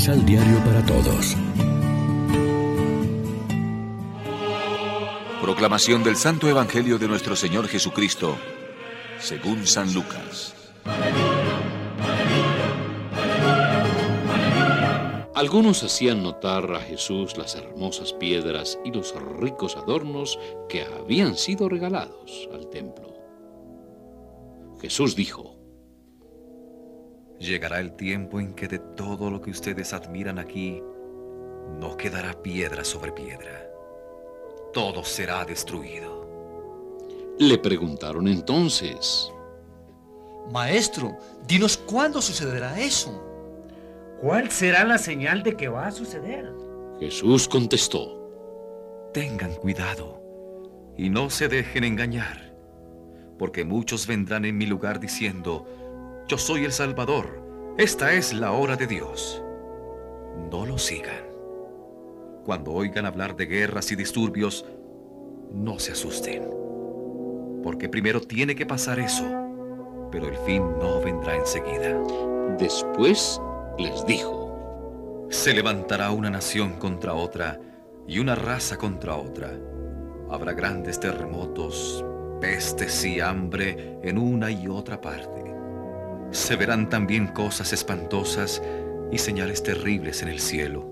Misal Diario para Todos. Proclamación del Santo Evangelio de nuestro Señor Jesucristo, según San Lucas. Algunos hacían notar a Jesús las hermosas piedras y los ricos adornos que habían sido regalados al templo. Jesús dijo, Llegará el tiempo en que de todo lo que ustedes admiran aquí, no quedará piedra sobre piedra. Todo será destruido. Le preguntaron entonces, Maestro, dinos cuándo sucederá eso. ¿Cuál será la señal de que va a suceder? Jesús contestó, Tengan cuidado y no se dejen engañar, porque muchos vendrán en mi lugar diciendo, yo soy el Salvador, esta es la hora de Dios. No lo sigan. Cuando oigan hablar de guerras y disturbios, no se asusten, porque primero tiene que pasar eso, pero el fin no vendrá enseguida. Después les dijo, Se levantará una nación contra otra y una raza contra otra. Habrá grandes terremotos, pestes y hambre en una y otra parte. Se verán también cosas espantosas y señales terribles en el cielo.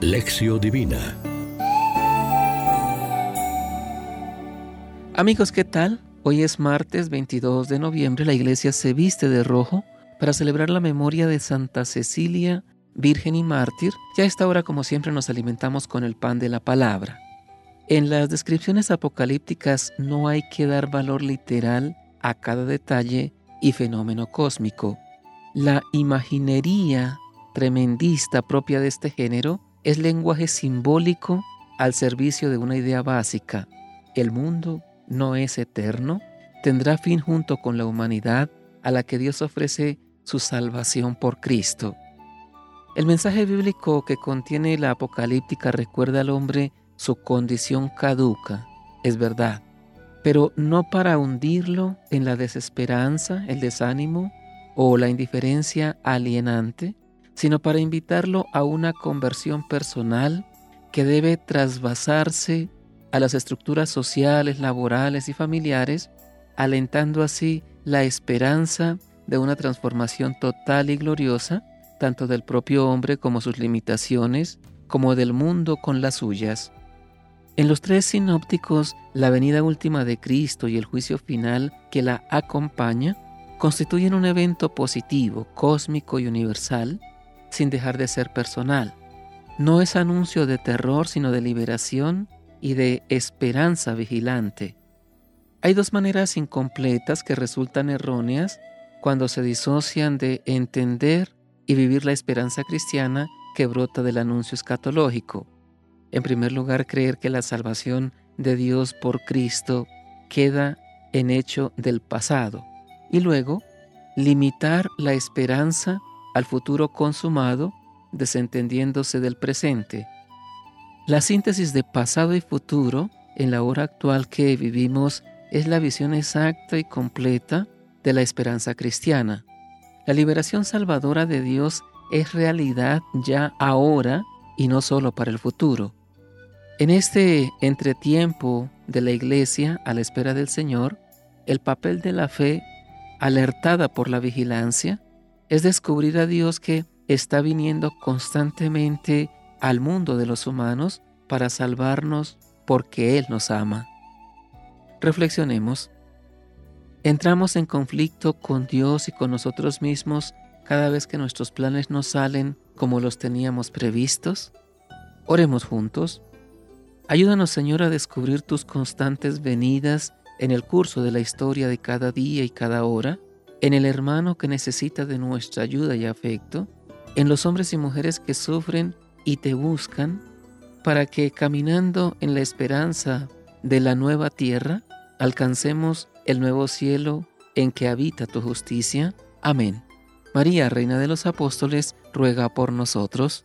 Lección Divina Amigos, ¿qué tal? Hoy es martes 22 de noviembre. La iglesia se viste de rojo para celebrar la memoria de Santa Cecilia, Virgen y Mártir. Ya a esta hora, como siempre, nos alimentamos con el pan de la palabra. En las descripciones apocalípticas no hay que dar valor literal a cada detalle y fenómeno cósmico. La imaginería tremendista propia de este género es lenguaje simbólico al servicio de una idea básica. El mundo no es eterno, tendrá fin junto con la humanidad a la que Dios ofrece su salvación por Cristo. El mensaje bíblico que contiene la apocalíptica recuerda al hombre su condición caduca, es verdad, pero no para hundirlo en la desesperanza, el desánimo o la indiferencia alienante, sino para invitarlo a una conversión personal que debe trasvasarse a las estructuras sociales, laborales y familiares, alentando así la esperanza de una transformación total y gloriosa, tanto del propio hombre como sus limitaciones, como del mundo con las suyas. En los tres sinópticos, la venida última de Cristo y el juicio final que la acompaña constituyen un evento positivo, cósmico y universal, sin dejar de ser personal. No es anuncio de terror, sino de liberación y de esperanza vigilante. Hay dos maneras incompletas que resultan erróneas cuando se disocian de entender y vivir la esperanza cristiana que brota del anuncio escatológico. En primer lugar, creer que la salvación de Dios por Cristo queda en hecho del pasado. Y luego, limitar la esperanza al futuro consumado, desentendiéndose del presente. La síntesis de pasado y futuro en la hora actual que vivimos es la visión exacta y completa de la esperanza cristiana. La liberación salvadora de Dios es realidad ya ahora y no solo para el futuro. En este entretiempo de la iglesia a la espera del Señor, el papel de la fe, alertada por la vigilancia, es descubrir a Dios que está viniendo constantemente al mundo de los humanos para salvarnos porque Él nos ama. Reflexionemos. ¿Entramos en conflicto con Dios y con nosotros mismos cada vez que nuestros planes no salen como los teníamos previstos? Oremos juntos. Ayúdanos Señor a descubrir tus constantes venidas en el curso de la historia de cada día y cada hora, en el hermano que necesita de nuestra ayuda y afecto, en los hombres y mujeres que sufren y te buscan, para que caminando en la esperanza de la nueva tierra, alcancemos el nuevo cielo en que habita tu justicia. Amén. María, Reina de los Apóstoles, ruega por nosotros.